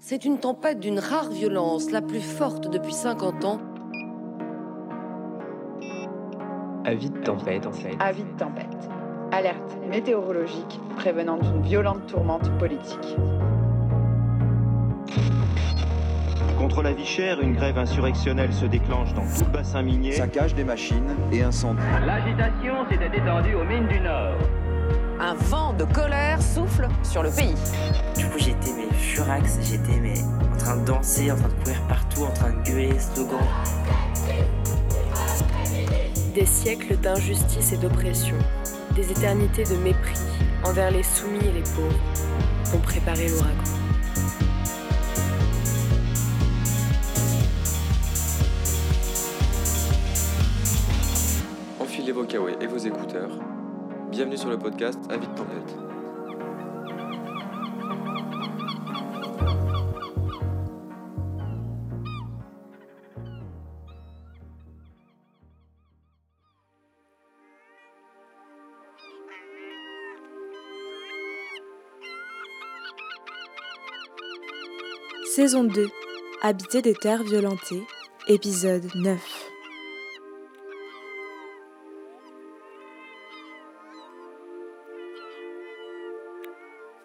C'est une tempête d'une rare violence, la plus forte depuis 50 ans. Avis de tempête. Avis de tempête. Alerte météorologique prévenant d'une violente tourmente politique. Contre la vie chère, une grève insurrectionnelle se déclenche dans tout le bassin minier. Saccage des machines et incendie. L'agitation s'était étendue aux mines du Nord. Un vent de colère souffle sur le pays. Du coup, j'étais furax, j'étais mais en train de danser, en train de courir partout, en train de gueuler, slogan. Des siècles d'injustice et d'oppression, des éternités de mépris envers les soumis et les pauvres ont préparé l'ouragan. Enfilez vos kawaii et vos écouteurs. Bienvenue sur le podcast Avis de Saison 2 Habiter des terres violentées, épisode 9.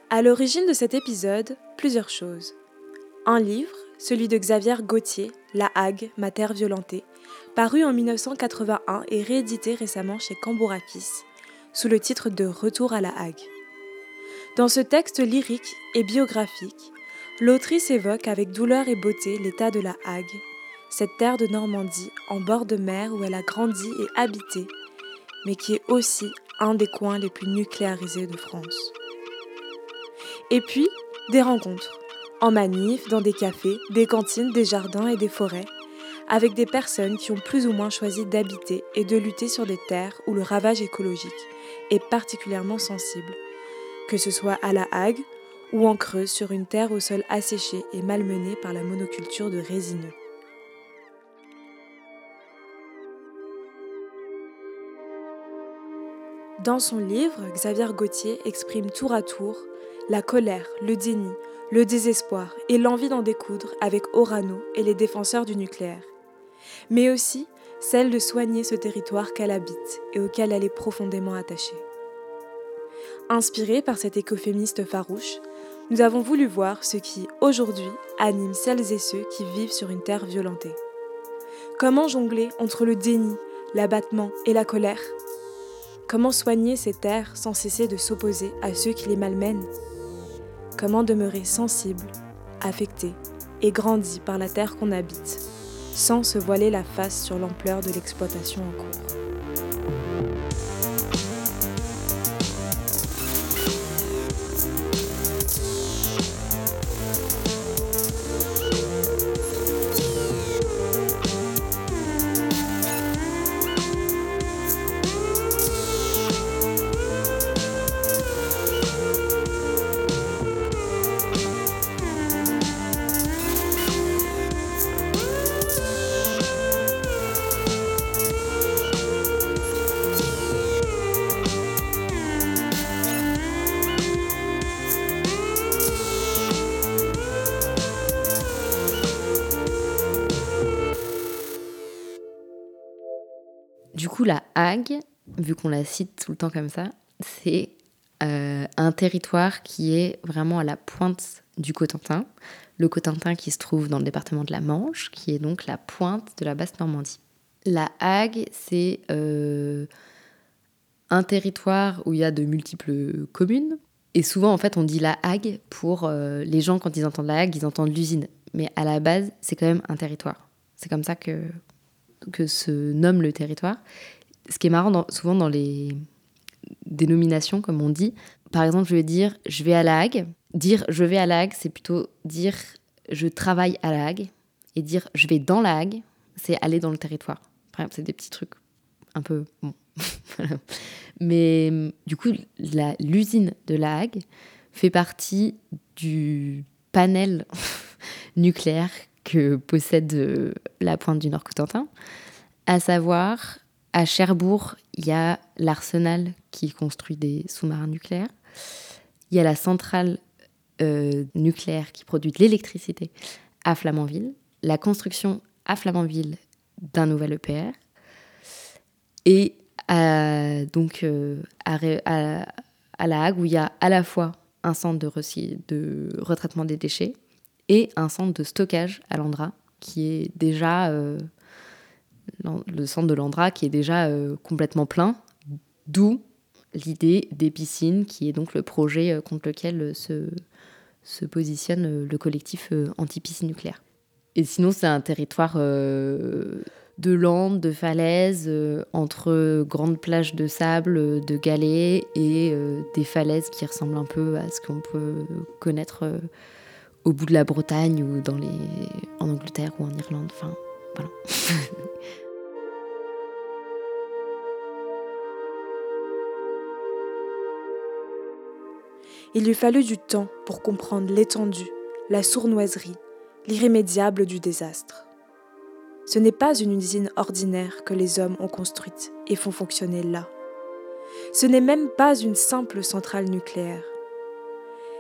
À l'origine de cet épisode, plusieurs choses. Un livre, celui de Xavier Gauthier, La Hague, ma terre violentée, paru en 1981 et réédité récemment chez Cambourakis, sous le titre de Retour à la Hague. Dans ce texte lyrique et biographique, l'autrice évoque avec douleur et beauté l'état de la Hague, cette terre de Normandie en bord de mer où elle a grandi et habité, mais qui est aussi un des coins les plus nucléarisés de France. Et puis, des rencontres, en manif, dans des cafés, des cantines, des jardins et des forêts, avec des personnes qui ont plus ou moins choisi d'habiter et de lutter sur des terres où le ravage écologique est particulièrement sensible, que ce soit à la Hague ou en Creuse sur une terre au sol asséché et malmenée par la monoculture de résineux. Dans son livre, Xavier Gauthier exprime tour à tour la colère, le déni, le désespoir et l'envie d'en découdre avec Orano et les défenseurs du nucléaire, mais aussi celle de soigner ce territoire qu'elle habite et auquel elle est profondément attachée. Inspirée par cet écoféministe farouche, nous avons voulu voir ce qui, aujourd'hui, anime celles et ceux qui vivent sur une terre violentée. Comment jongler entre le déni, l'abattement et la colère? Comment soigner ces terres sans cesser de s'opposer à ceux qui les malmènent? Comment demeurer sensible, affecté et grandi par la terre qu'on habite, sans se voiler la face sur l'ampleur de l'exploitation en cours? Hague, vu qu'on la cite tout le temps comme ça, c'est euh, un territoire qui est vraiment à la pointe du Cotentin. Le Cotentin qui se trouve dans le département de la Manche, qui est donc la pointe de la basse Normandie. La Hague, c'est euh, un territoire où il y a de multiples communes. Et souvent, en fait, on dit la Hague pour euh, les gens, quand ils entendent la Hague, ils entendent l'usine. Mais à la base, c'est quand même un territoire. C'est comme ça que se nomme le territoire. Ce qui est marrant, souvent dans les dénominations, comme on dit, par exemple, je vais dire je vais à la Hague. Dire je vais à la Hague, c'est plutôt dire je travaille à la Hague. Et dire je vais dans la Hague, c'est aller dans le territoire. Par exemple, c'est des petits trucs un peu. Bon. Mais du coup, l'usine de la Hague fait partie du panel nucléaire que possède la pointe du Nord-Cotentin. À savoir, à Cherbourg, il y a l'arsenal qui construit des sous-marins nucléaires. Il y a la centrale nucléaire qui produit de l'électricité à Flamanville, la construction à Flamanville d'un nouvel EPR, et donc à, à, La Hague où il y a à la fois un centre de, de retraitement des déchets et un centre de stockage à l'Andra qui est déjà le centre de l'Andra qui est déjà complètement plein, d'où l'idée des piscines, qui est donc le projet euh, contre lequel euh, se, positionne euh, le collectif anti-piscine nucléaire. Et sinon, c'est un territoire de landes, de falaises, entre grandes plages de sable, de galets et des falaises qui ressemblent un peu à ce qu'on peut connaître au bout de la Bretagne ou en Angleterre ou en Irlande. Il lui fallut du temps pour comprendre l'étendue, la sournoiserie, l'irrémédiable du désastre. Ce n'est pas une usine ordinaire que les hommes ont construite et font fonctionner là. Ce n'est même pas une simple centrale nucléaire.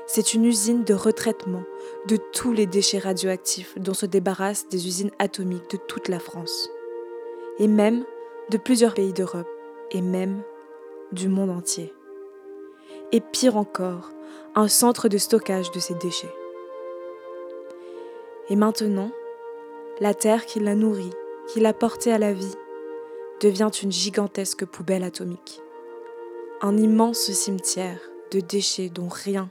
C'est une usine de retraitement de tous les déchets radioactifs dont se débarrassent des usines atomiques de toute la France, et même de plusieurs pays d'Europe, et même du monde entier. Et pire encore, un centre de stockage de ces déchets. Et maintenant, la terre qui l'a nourri, qui l'a porté à la vie, devient une gigantesque poubelle atomique. Un immense cimetière de déchets dont rien,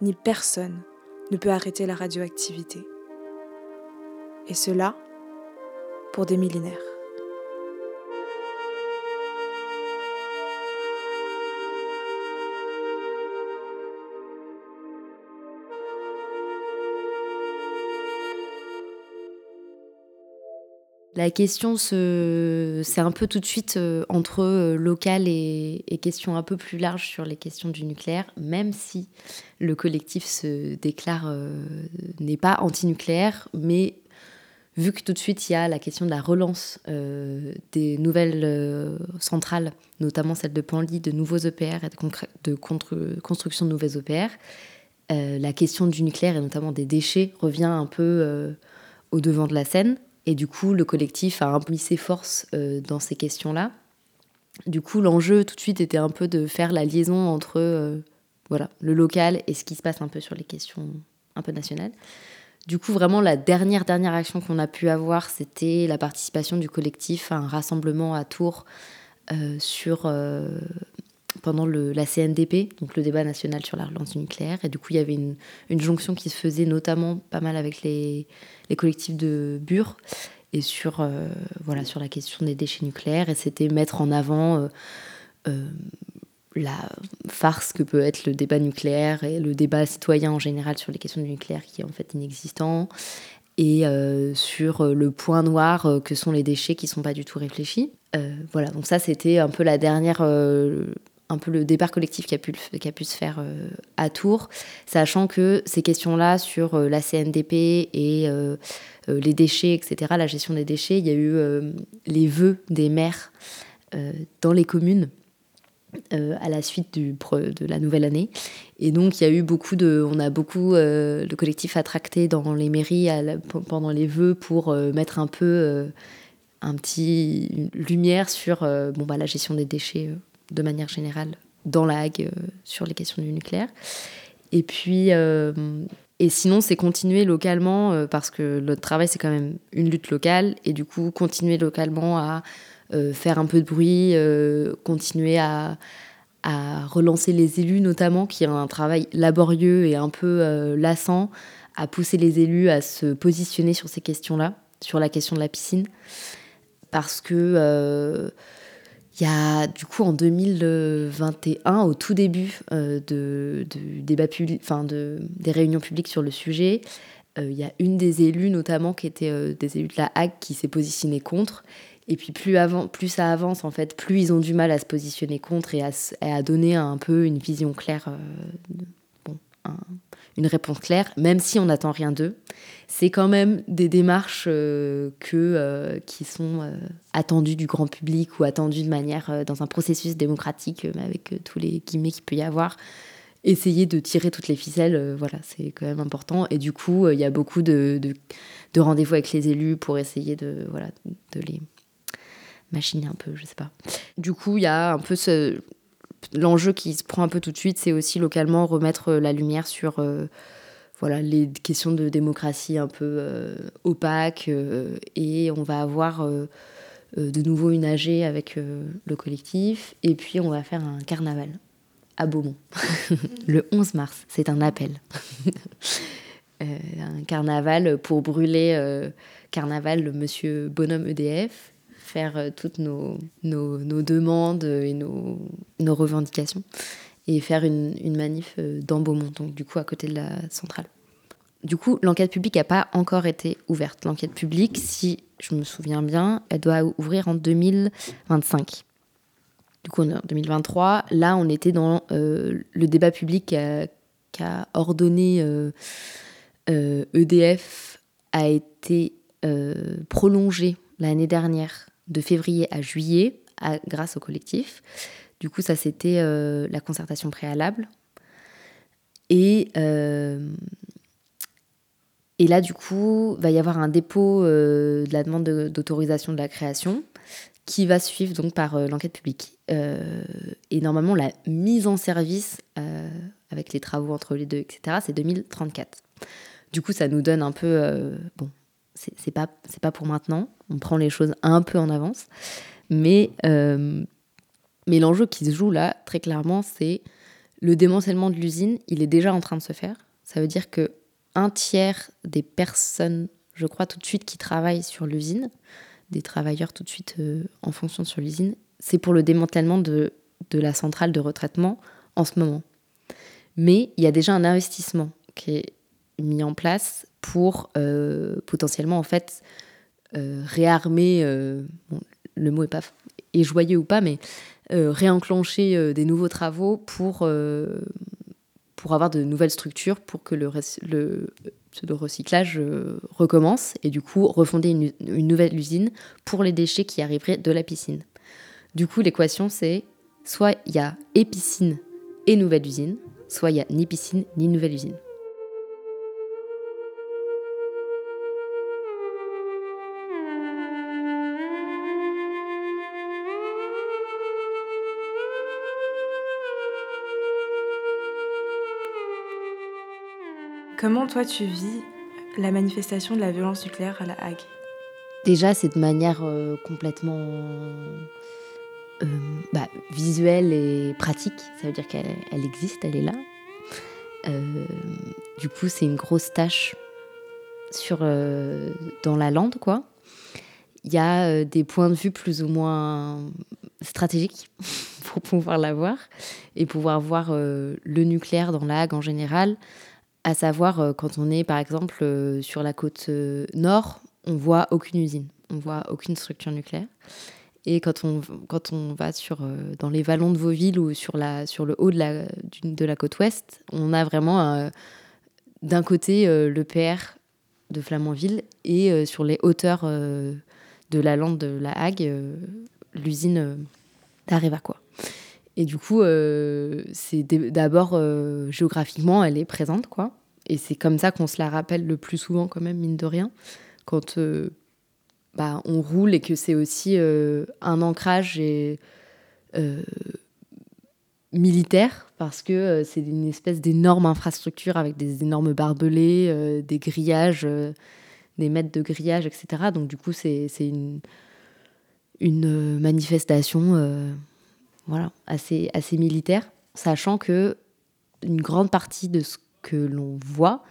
ni personne, ne peut arrêter la radioactivité. Et cela pour des millénaires. La question, c'est un peu tout de suite euh, entre euh, local et, questions un peu plus larges sur les questions du nucléaire, même si le collectif se déclare euh, n'est pas anti-nucléaire, mais vu que tout de suite il y a la question de la relance des nouvelles centrales, notamment celle de Panly, de nouveaux EPR et de, de construction de nouveaux EPR, la question du nucléaire et notamment des déchets revient un peu au devant de la scène. Et du coup, le collectif a mis ses forces euh, dans ces questions-là. Du coup, l'enjeu tout de suite était un peu de faire la liaison entre euh, voilà, le local et ce qui se passe un peu sur les questions un peu nationales. Du coup, vraiment, la dernière, dernière action qu'on a pu avoir, c'était la participation du collectif à un rassemblement à Tours euh, sur, pendant la CNDP, donc le débat national sur la relance nucléaire. Et du coup, il y avait une, jonction qui se faisait notamment pas mal avec les, les collectifs de Bure et sur, euh, voilà, sur la question des déchets nucléaires. Et c'était mettre en avant euh, euh, la farce que peut être le débat nucléaire et le débat citoyen en général sur les questions du nucléaire qui est en fait inexistant. Et sur le point noir que sont les déchets qui ne sont pas du tout réfléchis. voilà, donc ça c'était un peu la dernière un peu le départ collectif qui a pu, qui a pu se faire euh, à Tours, sachant que ces questions-là sur euh, la CNDP et euh, les déchets, etc., la gestion des déchets, il y a eu les vœux des maires dans les communes à la suite de la nouvelle année. Et donc, il y a eu beaucoup de. On a beaucoup. le collectif a tracté dans les mairies pendant les vœux pour mettre un peu. un petit lumière sur bon, bah, la gestion des déchets de manière générale dans la Hague euh, sur les questions du nucléaire. Et puis, euh, et sinon, c'est continuer localement, euh, parce que notre travail, c'est quand même une lutte locale, et du coup, continuer localement à faire un peu de bruit, continuer à, à, relancer les élus, notamment, qui ont un travail laborieux et un peu lassant, à pousser les élus à se positionner sur ces questions-là, sur la question de la piscine, parce que il y a du coup en 2021, au tout début euh, de, débat public, enfin de, des réunions publiques sur le sujet, euh, il y a une des élus notamment qui était euh, des élus de la Hague qui s'est positionnée contre. Et puis plus, avant, plus ça avance en fait, plus ils ont du mal à se positionner contre et à, à donner un peu une vision claire, bon, une réponse claire, même si on n'attend rien d'eux c'est quand même des démarches euh, que, euh, qui sont euh, attendues du grand public ou attendues de manière dans un processus démocratique, avec tous les guillemets qu'il peut y avoir. essayer de tirer toutes les ficelles, voilà, c'est quand même important. Et du coup, il y a beaucoup de, de, rendez-vous avec les élus pour essayer de, voilà, de les machiner un peu, je sais pas. Du coup, il y a un peu ce, l'enjeu qui se prend un peu tout de suite, c'est aussi localement remettre la lumière sur voilà, les questions de démocratie un peu opaques. et on va avoir de nouveau une AG avec le collectif. Et puis, on va faire un carnaval à Beaumont, le 11 mars. C'est un appel. Euh, un carnaval pour brûler euh, carnaval le monsieur bonhomme EDF, faire euh, toutes nos, nos, demandes et nos, nos, revendications et faire une, une manif dans Beaumont, donc du coup à côté de la centrale. Du coup, l'enquête publique n'a pas encore été ouverte. L'enquête publique, si je me souviens bien, elle doit ouvrir en 2025 du coup, en 2023. Là, on était dans euh, le débat public qui ordonné EDF euh, euh, e a été prolongé l'année dernière de février à juillet grâce au collectif. Du coup, ça, c'était la concertation préalable. Et, et là, du coup, va y avoir un dépôt de la demande d'autorisation de la création qui va suivre donc par euh, l'enquête publique. Euh, et normalement, la mise en service euh, avec les travaux entre les deux, etc., c'est 2034. Du coup, ça nous donne un peu. bon, c'est pas, pas pour maintenant, on prend les choses un peu en avance. Mais, mais l'enjeu qui se joue là, très clairement, c'est le démantèlement de l'usine, il est déjà en train de se faire. Ça veut dire que un tiers des personnes, je crois tout de suite, qui travaillent sur l'usine, des travailleurs tout de suite euh, en fonction sur l'usine, c'est pour le démantèlement de, de la centrale de retraitement en ce moment. Mais il y a déjà un investissement qui est mis en place pour euh, potentiellement en fait euh, réarmer, le mot est pas est joyeux ou pas, mais réenclencher des nouveaux travaux pour, pour avoir de nouvelles structures pour que le, pseudo-recyclage euh, recommence et du coup refonder une, une, nouvelle usine pour les déchets qui arriveraient de la piscine. Du coup, l'équation c'est soit il y a et piscine et nouvelle usine, soit il y a ni piscine ni nouvelle usine. Comment toi tu vis la manifestation de la violence nucléaire à La Hague? Déjà, c'est de manière euh, complètement euh, bah, visuelle et pratique. Ça veut dire qu'elle existe, elle est là. Euh, du coup, c'est une grosse tâche sur, dans la lande, quoi. Il y a des points de vue plus ou moins stratégiques pour pouvoir la voir et pouvoir voir le nucléaire dans la Hague en général à savoir, euh, quand on est par exemple euh, sur la côte euh, nord, on voit aucune usine, on voit aucune structure nucléaire. Et quand on, quand on va sur, dans les vallons de Vauville ou sur, la, sur le haut de la, de la côte ouest, on a vraiment d'un côté le PR de Flamanville et sur les hauteurs de la lande de la Hague, l'usine d'Areva. quoi. Et du coup, euh, c'est d'abord euh, géographiquement, elle est présente, quoi. Et c'est comme ça qu'on se la rappelle le plus souvent, quand même, mine de rien, quand euh, bah, on roule et que c'est aussi un ancrage militaire, parce que c'est une espèce d'énorme infrastructure avec des énormes barbelés, des grillages, des mètres de grillage, etc. Donc, du coup, c'est une manifestation voilà, assez, militaire, sachant que une grande partie de ce que l'on voit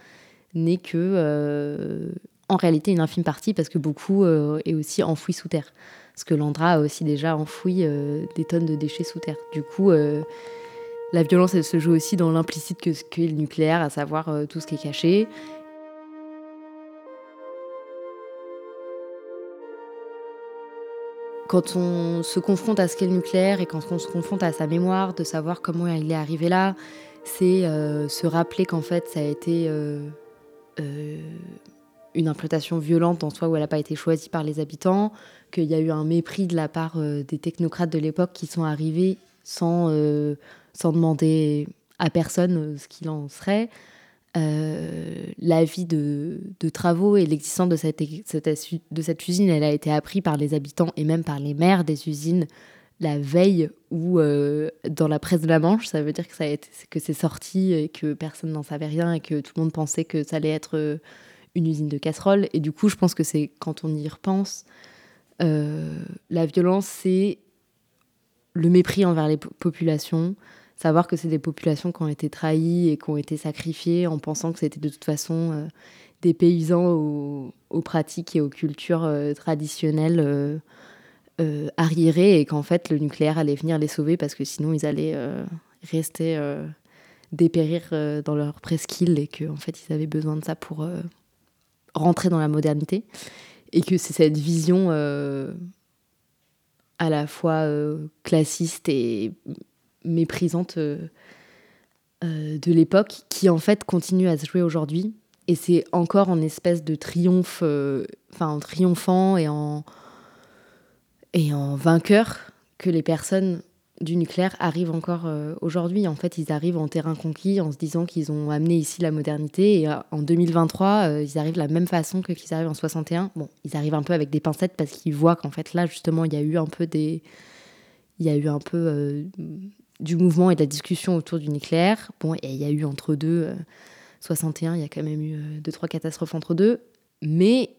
n'est que, euh, en réalité, une infime partie, parce que beaucoup euh, est aussi enfoui sous terre. Parce que l'Andra a aussi déjà enfoui euh, des tonnes de déchets sous terre. Du coup, la violence, elle se joue aussi dans l'implicite que ce qu'est le nucléaire, à savoir tout ce qui est caché. Quand on se confronte à ce qu'est le nucléaire et quand on se confronte à sa mémoire, de savoir comment il est arrivé là, c'est euh, se rappeler qu'en fait ça a été euh, euh, une implantation violente en soi où elle n'a pas été choisie par les habitants, qu'il y a eu un mépris de la part des technocrates de l'époque qui sont arrivés sans, sans demander à personne ce qu'il en serait. L'avis de, de, travaux et l'existence de cette, de cette usine, elle a été appris par les habitants et même par les maires des usines la veille ou dans la presse de la Manche. Ça veut dire que, que c'est sorti et que personne n'en savait rien et que tout le monde pensait que ça allait être une usine de casseroles. Et du coup, je pense que c'est quand on y repense, la violence, c'est le mépris envers les populations, savoir que c'est des populations qui ont été trahies et qui ont été sacrifiées en pensant que c'était de toute façon euh, des paysans aux, pratiques et aux cultures euh, traditionnelles euh, arriérées et qu'en fait le nucléaire allait venir les sauver parce que sinon ils allaient rester dépérir dans leur presqu'île et qu'en en fait ils avaient besoin de ça pour rentrer dans la modernité. Et que c'est cette vision à la fois classiste et méprisante euh, euh, de l'époque, qui en fait continue à se jouer aujourd'hui. Et c'est encore en espèce de triomphe, enfin en triomphant et en, et en vainqueur que les personnes du nucléaire arrivent encore euh, aujourd'hui. En fait, ils arrivent en terrain conquis en se disant qu'ils ont amené ici la modernité. Et euh, en 2023, euh, ils arrivent de la même façon que qu'ils arrivent en 61. Bon, ils arrivent un peu avec des pincettes parce qu'ils voient qu'en fait, là, justement, il y a eu un peu des... Il y a eu un peu du mouvement et de la discussion autour du nucléaire. Bon, et il y a eu entre deux... 61, il y a quand même eu deux, trois catastrophes entre deux. Mais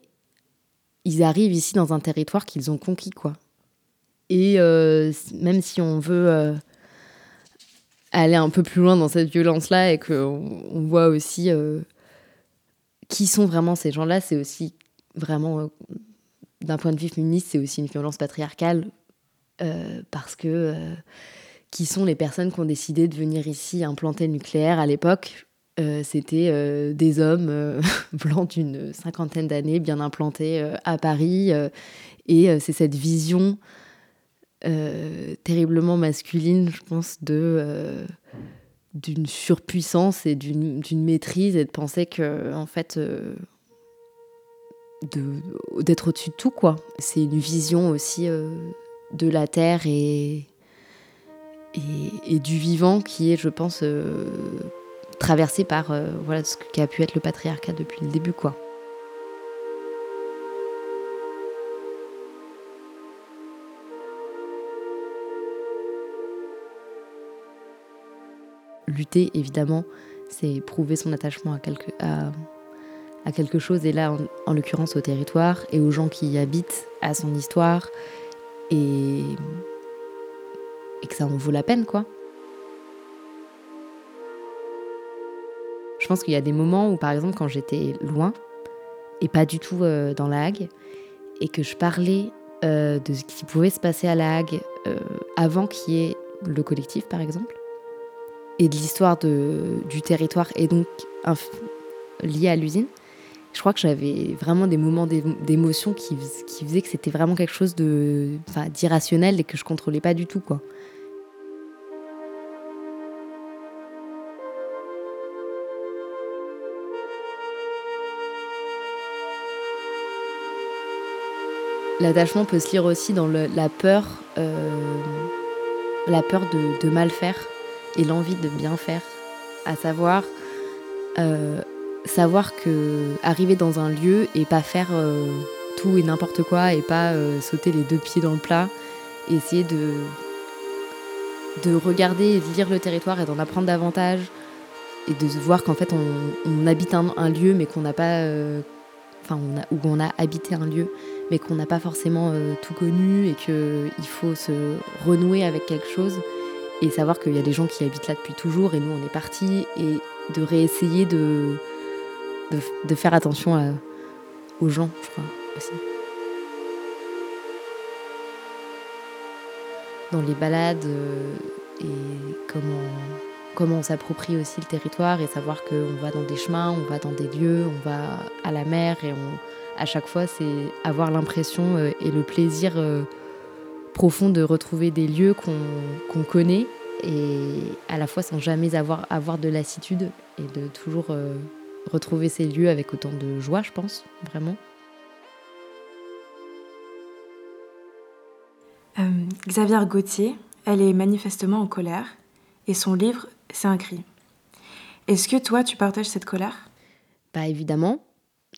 ils arrivent ici dans un territoire qu'ils ont conquis, quoi. Et euh, même si on veut euh, aller un peu plus loin dans cette violence-là et qu'on on voit aussi euh, qui sont vraiment ces gens-là, c'est aussi vraiment, d'un point de vue féministe, c'est aussi une violence patriarcale parce que qui sont les personnes qui ont décidé de venir ici implanter le nucléaire à l'époque c'était des hommes blancs d'une cinquantaine d'années, bien implantés à Paris. et c'est cette vision euh, terriblement masculine, je pense, de euh, d'une surpuissance et d'une maîtrise et de penser que en fait euh, d'être au-dessus de tout quoi. C'est une vision aussi de la terre et, et, du vivant qui est, je pense, traversé par voilà ce qu'a pu être le patriarcat depuis le début quoi. lutter, évidemment, c'est prouver son attachement à quelque, à, quelque chose, et là, en, l'occurrence, au territoire et aux gens qui y habitent, à son histoire, et, et que ça en vaut la peine, quoi. Je pense qu'il y a des moments où, par exemple, quand j'étais loin, et pas du tout euh, dans la Hague, et que je parlais euh, de ce qui pouvait se passer à la Hague euh, avant qu'il y ait le collectif, par exemple, et de l'histoire du territoire et donc lié à l'usine, je crois que j'avais vraiment des moments d'émotion qui, faisaient que c'était vraiment quelque chose d'irrationnel et que je contrôlais pas du tout. L'attachement peut se lire aussi dans la peur, euh, la peur de mal faire et l'envie de bien faire, à savoir euh, savoir que arriver dans un lieu et pas faire euh, tout et n'importe quoi et pas euh, sauter les deux pieds dans le plat, essayer de de regarder et de lire le territoire et d'en apprendre davantage et de voir qu'en fait on, habite un, lieu mais qu'on n'a pas enfin on a, où on a habité un lieu mais qu'on n'a pas forcément tout connu et qu'il faut se renouer avec quelque chose et savoir qu'il y a des gens qui habitent là depuis toujours et nous on est partis et de réessayer de, de, faire attention aux gens, je crois aussi. Dans les balades euh, et comment, on s'approprie aussi le territoire et savoir qu'on va dans des chemins, on va dans des lieux, on va à la mer et on, à chaque fois c'est avoir l'impression euh, et le plaisir euh, profond de retrouver des lieux qu'on connaît et à la fois sans jamais avoir, avoir de lassitude et de toujours euh, retrouver ces lieux avec autant de joie, je pense, vraiment. Euh, Xavier Gauthier, elle est manifestement en colère et son livre, c'est un cri. Est-ce que toi, tu partages cette colère? Bah évidemment,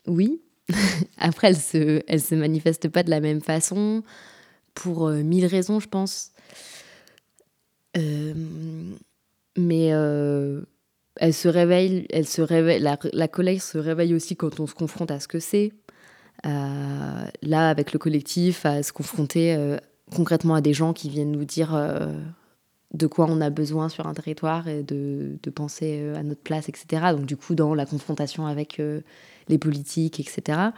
oui. Après, elle se, elle se manifeste pas de la même façon pour euh, mille raisons, je pense. Euh, mais euh, elle se réveille, elle se réveille. La, la, colère se réveille aussi quand on se confronte à ce que c'est. là, avec le collectif, à se confronter concrètement à des gens qui viennent nous dire de quoi on a besoin sur un territoire et de, penser à notre place, etc. Donc du coup, dans la confrontation avec les politiques, etc.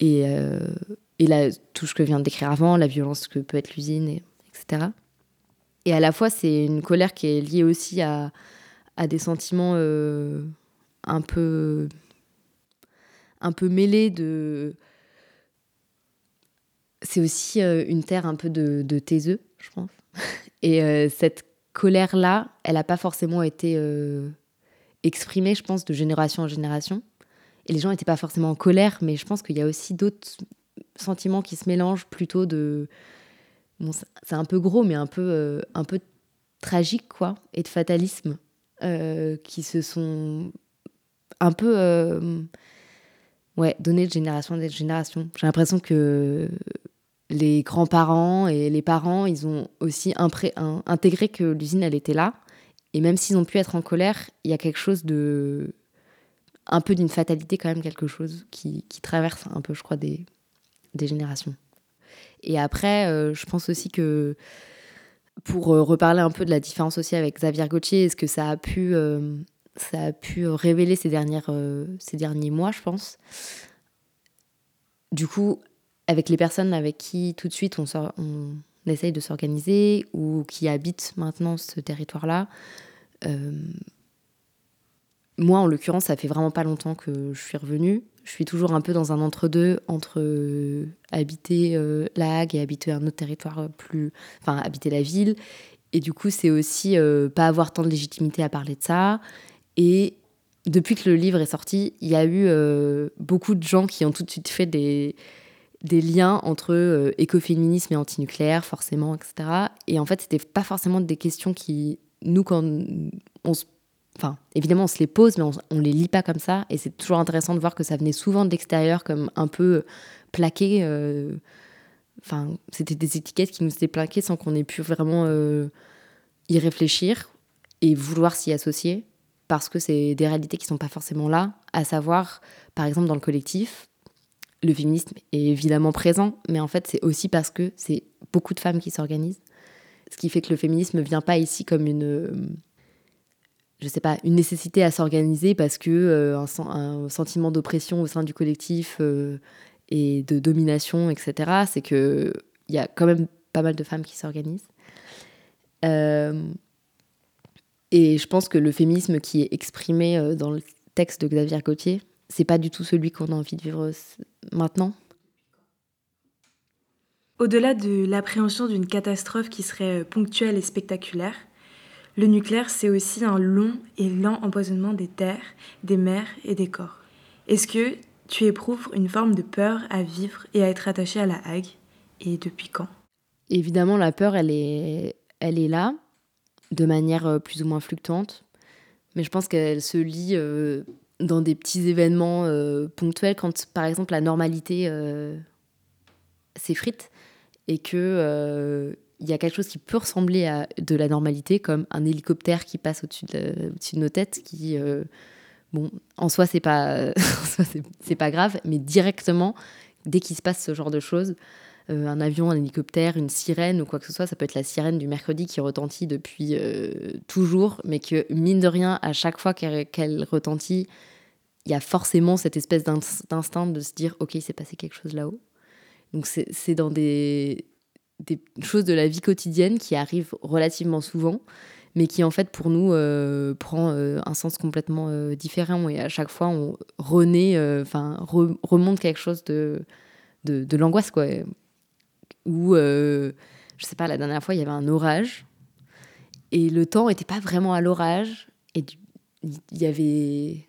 Et, euh, et là, tout ce que je viens de décrire avant, la violence que peut être l'usine, etc. Et à la fois, c'est une colère qui est liée aussi à, à des sentiments euh, un peu un peu mêlés de c'est aussi euh, une terre un peu de, de taiseux, je pense. Et euh, cette colère-là, elle n'a pas forcément été exprimée, je pense, de génération en génération. Et les gens n'étaient pas forcément en colère, mais je pense qu'il y a aussi d'autres sentiments qui se mélangent plutôt de. Bon, c'est un peu gros, mais un peu, un peu tragique, quoi, et de fatalisme, euh, qui se sont un peu. Euh, ouais, de génération en génération. J'ai l'impression que les grands-parents et les parents, ils ont aussi intégré que l'usine, elle était là. Et même s'ils ont pu être en colère, il y a quelque chose de un peu d'une fatalité quand même quelque chose qui, qui, traverse un peu, je crois, des, des générations. Et après, euh, je pense aussi que pour euh, reparler un peu de la différence aussi avec Xavier Gauthier, est-ce que ça a pu, euh, ça a pu révéler ces, dernières, ces derniers mois, je pense. Du coup, avec les personnes avec qui tout de suite on essaye de s'organiser ou qui habitent maintenant ce territoire-là, moi, en l'occurrence, ça fait vraiment pas longtemps que je suis revenue. Je suis toujours un peu dans un entre-deux entre euh, habiter euh, la Hague et habiter un autre territoire plus. Enfin, habiter la ville. Et du coup, c'est aussi euh, pas avoir tant de légitimité à parler de ça. Et depuis que le livre est sorti, il y a eu beaucoup de gens qui ont tout de suite fait des, des liens entre écoféminisme et antinucléaire, forcément, etc. Et en fait, c'était pas forcément des questions qui, nous, quand on se Enfin, évidemment, on se les pose, mais on, ne les lit pas comme ça. Et c'est toujours intéressant de voir que ça venait souvent de l'extérieur, comme un peu plaqué. Euh, enfin, c'était des étiquettes qui nous étaient plaquées sans qu'on ait pu vraiment euh, y réfléchir et vouloir s'y associer. Parce que c'est des réalités qui sont pas forcément là. À savoir, par exemple, dans le collectif, le féminisme est évidemment présent, mais en fait, c'est aussi parce que c'est beaucoup de femmes qui s'organisent. Ce qui fait que le féminisme ne vient pas ici comme une je sais pas, une nécessité à s'organiser parce que euh, un, sentiment d'oppression au sein du collectif euh, et de domination, etc. C'est que il y a quand même pas mal de femmes qui s'organisent. Euh, et je pense que le féminisme qui est exprimé dans le texte de Xavier Gauthier, c'est pas du tout celui qu'on a envie de vivre maintenant. Au-delà de l'appréhension d'une catastrophe qui serait ponctuelle et spectaculaire, le nucléaire, c'est aussi un long et lent empoisonnement des terres, des mers et des corps. Est-ce que tu éprouves une forme de peur à vivre et à être attaché à la Hague? Et depuis quand? Évidemment, la peur, elle est, elle est là, de manière euh, plus ou moins fluctuante. Mais je pense qu'elle se lie euh, dans des petits événements euh, ponctuels, quand par exemple la normalité s'effrite et que il y a quelque chose qui peut ressembler à de la normalité, comme un hélicoptère qui passe au-dessus de, nos têtes, qui, euh, bon, en soi, c'est pas, c'est pas grave, mais directement, dès qu'il se passe ce genre de choses, euh, un avion, un hélicoptère, une sirène ou quoi que ce soit, ça peut être la sirène du mercredi qui retentit depuis euh, toujours, mais que, mine de rien, à chaque fois qu'elle retentit, il y a forcément cette espèce d'instinct de se dire, OK, il s'est passé quelque chose là-haut. Donc c'est dans des, des choses de la vie quotidienne qui arrivent relativement souvent, mais qui en fait pour nous euh, prend euh, un sens complètement euh, différent. Et à chaque fois, on renaît, enfin remonte quelque chose de, de, l'angoisse, quoi. Ou, je sais pas, la dernière fois, il y avait un orage, et le temps n'était pas vraiment à l'orage, et il y avait...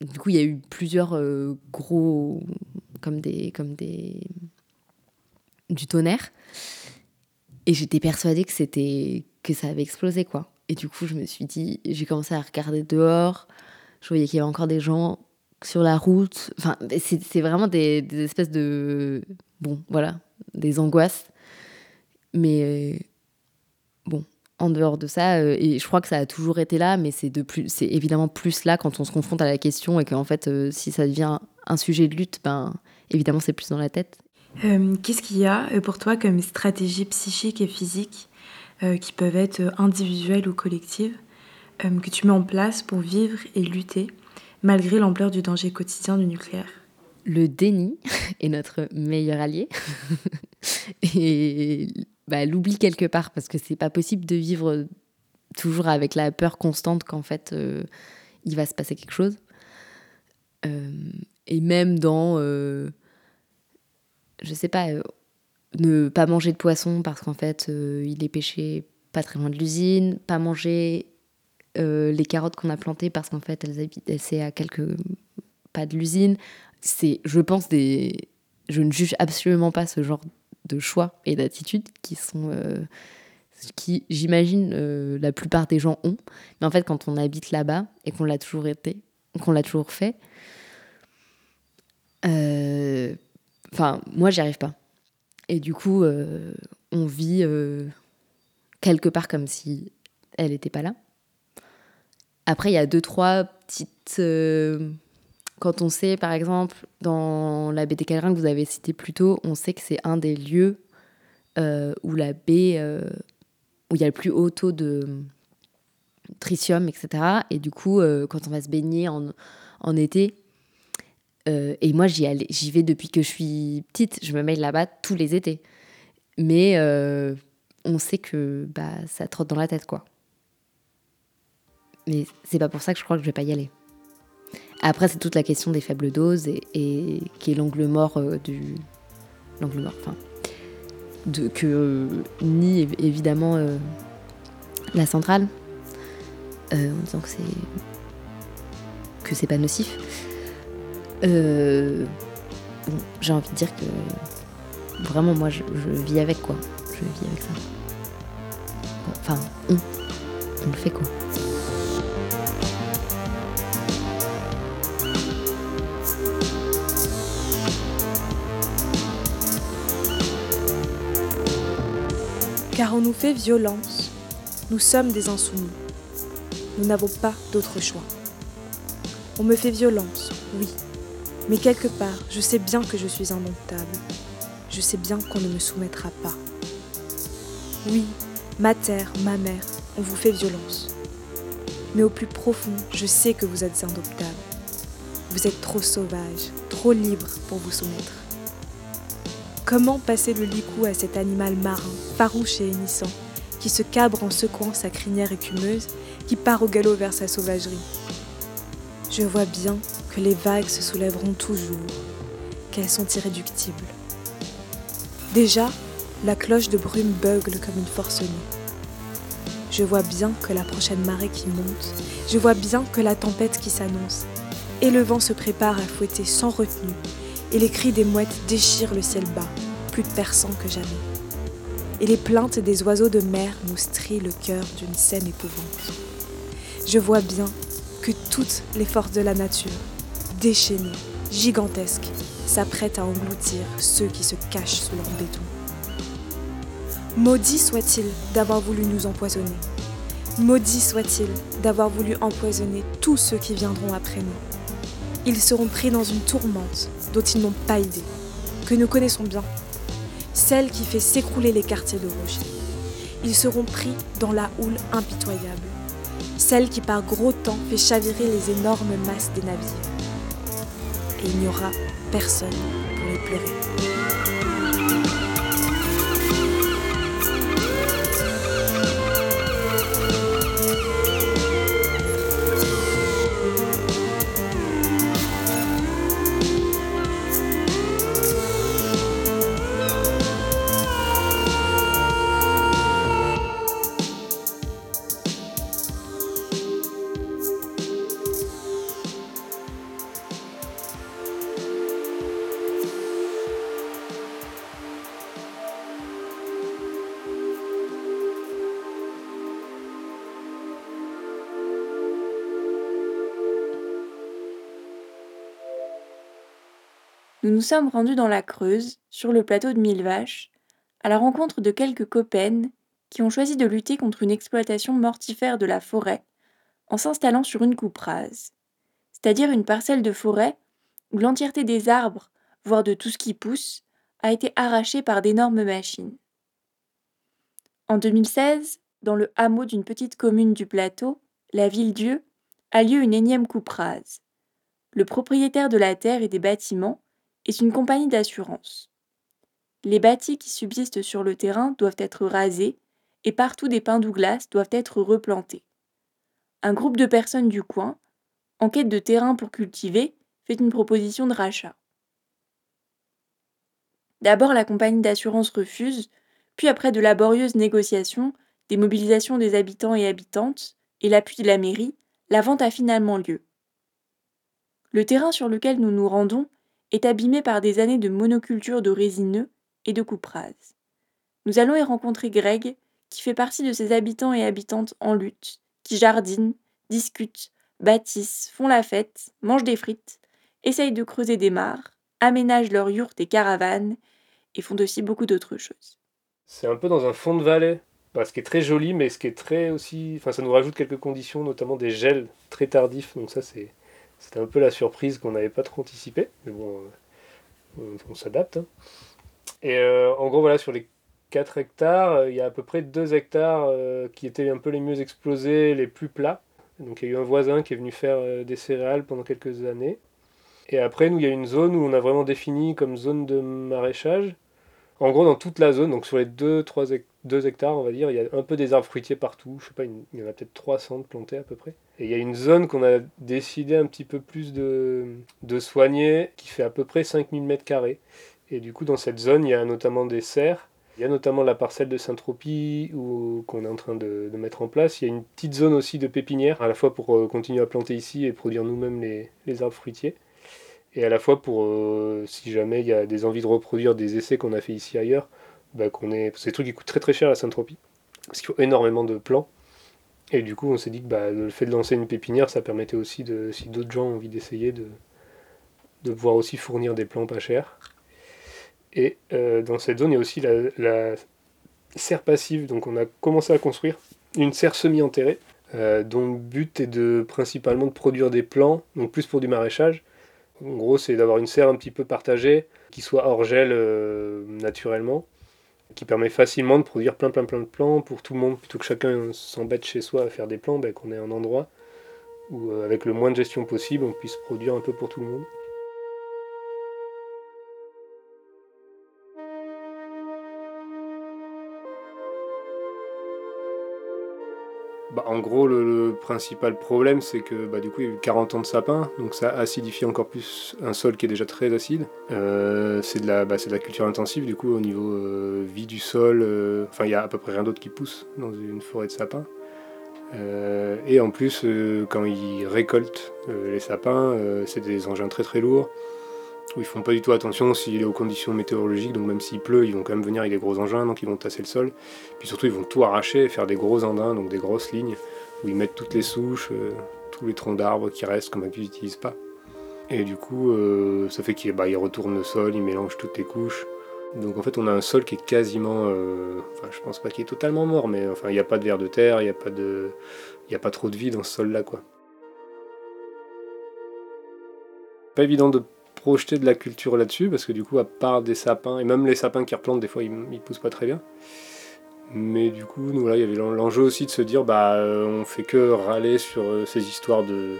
Du coup, il y a eu plusieurs gros... comme des... comme des du tonnerre. Et j'étais persuadée que c'était que ça avait explosé quoi. Et du coup, je me suis dit, j'ai commencé à regarder dehors. Je voyais qu'il y avait encore des gens sur la route. Enfin, c'est vraiment des, espèces de. Bon, voilà, des angoisses. Mais euh, bon, en dehors de ça, euh, et je crois que ça a toujours été là, mais c'est c'est évidemment plus là quand on se confronte à la question et qu'en fait, euh, si ça devient un sujet de lutte, ben évidemment c'est plus dans la tête. Qu'est-ce qu'il y a pour toi comme stratégie psychique et physique qui peuvent être individuelles ou collectives que tu mets en place pour vivre et lutter malgré l'ampleur du danger quotidien du nucléaire? Le déni est notre meilleur allié. et bah, l'oubli quelque part, parce que c'est pas possible de vivre toujours avec la peur constante qu'en fait euh, il va se passer quelque chose. Euh, et même dans, euh, je sais pas, ne pas manger de poisson parce qu'en fait il est pêché pas très loin de l'usine, pas manger les carottes qu'on a plantées parce qu'en fait elles habitent, à quelques pas de l'usine. C'est, je pense, des, je ne juge absolument pas ce genre de choix et d'attitudes qui sont euh, qui j'imagine euh, la plupart des gens ont mais en fait quand on habite là-bas et qu'on l'a toujours été qu'on l'a toujours fait euh, enfin moi j'y arrive pas et du coup on vit quelque part comme si elle n'était pas là après il y a deux trois petites quand on sait, par exemple, dans la baie des que vous avez cité plus tôt, on sait que c'est un des lieux euh, où la baie, euh, où il y a le plus haut taux de tritium, etc. Et du coup, euh, quand on va se baigner en été, et moi j'y, j'y vais depuis que je suis petite, je me mets là-bas tous les étés. Mais on sait que bah, ça trotte dans la tête, quoi. Mais c'est pas pour ça que je crois que je vais pas y aller. Après, c'est toute la question des faibles doses et, qui est l'angle mort euh, du. L'angle mort, enfin. Que euh, nie évidemment euh, la centrale en disant que c'est. que c'est pas nocif. Bon, j'ai envie de dire que. Vraiment, moi, je, vis avec quoi. Je vis avec ça. enfin, on. On le fait quoi. Car on nous fait violence, nous sommes des insoumis. Nous n'avons pas d'autre choix. On me fait violence, oui, mais quelque part, je sais bien que je suis indomptable. Je sais bien qu'on ne me soumettra pas. Oui, ma terre, ma mère, on vous fait violence. Mais au plus profond, je sais que vous êtes indomptable. Vous êtes trop sauvage, trop libre pour vous soumettre. Comment passer le licou à cet animal marin, farouche et hennissant, qui se cabre en secouant sa crinière écumeuse, qui part au galop vers sa sauvagerie? Je vois bien que les vagues se soulèveront toujours, qu'elles sont irréductibles. Déjà, la cloche de brume beugle comme une forcenée. Je vois bien que la prochaine marée qui monte, je vois bien que la tempête qui s'annonce, et le vent se prépare à fouetter sans retenue et les cris des mouettes déchirent le ciel bas, plus perçant que jamais. Et les plaintes des oiseaux de mer nous strient le cœur d'une scène épouvante. Je vois bien que toutes les forces de la nature, déchaînées, gigantesques, s'apprêtent à engloutir ceux qui se cachent sous leur béton. Maudit soit-il d'avoir voulu nous empoisonner. Maudit soit-il d'avoir voulu empoisonner tous ceux qui viendront après nous. Ils seront pris dans une tourmente dont ils n'ont pas idée, que nous connaissons bien, celle qui fait s'écrouler les quartiers de Roger. Ils seront pris dans la houle impitoyable, celle qui par gros temps fait chavirer les énormes masses des navires. Il n'y aura personne pour les pleurer. Nous sommes rendus dans la Creuse, sur le plateau de Mille Vaches, à la rencontre de quelques copaines qui ont choisi de lutter contre une exploitation mortifère de la forêt en s'installant sur une coupe rase, c'est-à-dire une parcelle de forêt où l'entièreté des arbres, voire de tout ce qui pousse, a été arrachée par d'énormes machines. En 2016, dans le hameau d'une petite commune du plateau, la ville-dieu, a lieu une énième coupe rase. Le propriétaire de la terre et des bâtiments est une compagnie d'assurance. Les bâtis qui subsistent sur le terrain doivent être rasés et partout des pins Douglas doivent être replantés. Un groupe de personnes du coin, en quête de terrain pour cultiver, fait une proposition de rachat. D'abord, la compagnie d'assurance refuse, puis après de laborieuses négociations, des mobilisations des habitants et habitantes et l'appui de la mairie, la vente a finalement lieu. Le terrain sur lequel nous nous rendons est abîmé par des années de monoculture de résineux et de couperase. Nous allons y rencontrer Greg, qui fait partie de ces habitants et habitantes en lutte, qui jardinent, discutent, bâtissent, font la fête, mangent des frites, essayent de creuser des mares, aménagent leurs yurts et caravanes, et font aussi beaucoup d'autres choses. C'est un peu dans un fond de vallée, ce qui est très joli, mais ce qui est très aussi. Enfin, ça nous rajoute quelques conditions, notamment des gels très tardifs. Donc, ça, c'est c'était un peu la surprise qu'on n'avait pas trop anticipé. Mais bon, euh, on, s'adapte. Hein. Et euh, en gros, voilà, sur les 4 hectares, euh, il y a à peu près 2 hectares qui étaient un peu les mieux explosés, les plus plats. Donc, il y a eu un voisin qui est venu faire des céréales pendant quelques années. Et après, nous, il y a une zone où on a vraiment défini comme zone de maraîchage. En gros, dans toute la zone, donc sur les 2-3 hectares, 2 hectares, on va dire. Il y a un peu des arbres fruitiers partout. Je sais pas, il y en a peut-être 300 plantés à peu près. Et il y a une zone qu'on a décidé un petit peu plus de, de soigner, qui fait à peu près 5000 mètres carrés. Et du coup, dans cette zone, il y a notamment des serres. Il y a notamment la parcelle de Saint-Tropez qu'on est en train de, mettre en place. Il y a une petite zone aussi de pépinière, à la fois pour euh, continuer à planter ici et produire nous-mêmes les, les, arbres fruitiers. Et à la fois pour, euh, si jamais il y a des envies de reproduire des essais qu'on a fait ici ailleurs, bah, qu'on est. C'est trucs qui coûtent très très cher à Saint-Tropez, parce qu'il faut énormément de plants. Et du coup, on s'est dit que bah, le fait de lancer une pépinière, ça permettait aussi, de, si d'autres gens ont envie d'essayer, de, de pouvoir aussi fournir des plants pas chers. Et euh, dans cette zone, il y a aussi la, la, serre passive. Donc on a commencé à construire une serre semi-enterrée, euh, dont le but est de principalement de produire des plants, donc plus pour du maraîchage. En gros, c'est d'avoir une serre un petit peu partagée, qui soit hors gel euh, naturellement, qui permet facilement de produire plein plein plein de plans pour tout le monde, plutôt que chacun s'embête chez soi à faire des plans, ben, qu'on ait un endroit où euh, avec le moins de gestion possible on puisse produire un peu pour tout le monde. Bah, en gros, le, principal problème, c'est que bah, du coup, il y a eu 40 ans de sapin, donc ça acidifie encore plus un sol qui est déjà très acide. Euh, c'est de, la, bah, culture intensive, du coup, au niveau euh, vie du sol. Euh, enfin, il y a à peu près rien d'autre qui pousse dans une forêt de sapin. et en plus, quand ils récoltent les sapins, c'est des engins très très lourds où ils font pas du tout attention s'il est aux conditions météorologiques, donc même s'il pleut, ils vont quand même venir avec des gros engins, donc ils vont tasser le sol. Puis surtout, ils vont tout arracher et faire des gros andins, donc des grosses lignes, où ils mettent toutes les souches, euh, tous les troncs d'arbres qui restent, comme ils n'utilisent pas. Et du coup, euh, ça fait qu'ils bah, retournent le sol, ils mélangent toutes les couches. Donc en fait, on a un sol qui est quasiment, euh, enfin, je pense pas qu'il est totalement mort, mais enfin, il n'y a pas de verre de terre, il n'y a pas a pas trop de vie dans ce sol-là, quoi. Pas évident de projeter de la culture là-dessus, parce que du coup, à part des sapins, et même les sapins qui replantent, des fois, ils, poussent pas très bien. Mais du coup, nous, voilà, il y avait l'enjeu aussi de se dire, bah, euh, on fait que râler sur euh, ces histoires de,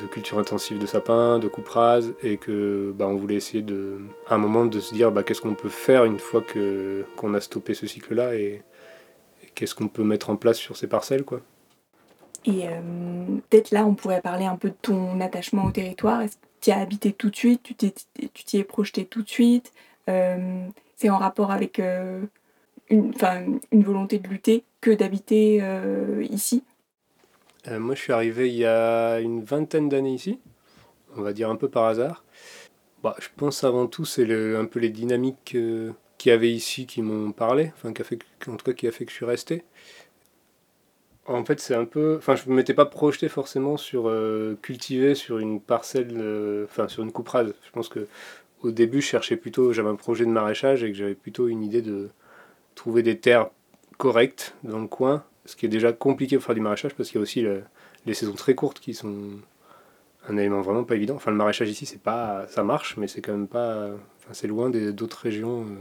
de culture intensive de sapins, de coupe rase, et que bah, on voulait essayer de, à un moment de se dire, bah, qu'est-ce qu'on peut faire une fois que qu'on a stoppé ce cycle-là, et, qu'est-ce qu'on peut mettre en place sur ces parcelles, quoi. Et euh, peut-être là, on pourrait parler un peu de ton attachement au territoire tu as habité tout de suite, tu t'y es projeté tout de suite. Euh, c'est en rapport avec euh, une, une volonté de lutter que d'habiter euh, ici Moi, je suis arrivé il y a une vingtaine d'années ici, on va dire un peu par hasard. Bah, je pense avant tout, c'est un peu les dynamiques qu'il y avait ici qui m'ont parlé, enfin, qui a fait, en tout cas qui a fait que je suis resté en fait, c'est un peu. Enfin, je ne m'étais pas projeté forcément sur euh, cultiver sur une parcelle, euh, enfin, sur une coupe rase. Je pense que au début, je cherchais plutôt, j'avais un projet de maraîchage et que j'avais plutôt une idée de trouver des terres correctes dans le coin, ce qui est déjà compliqué pour faire du maraîchage parce qu'il y a aussi les saisons très courtes qui sont un élément vraiment pas évident. Enfin, le maraîchage ici, c'est pas, ça marche, mais c'est quand même pas, enfin, c'est loin d'autres régions, euh,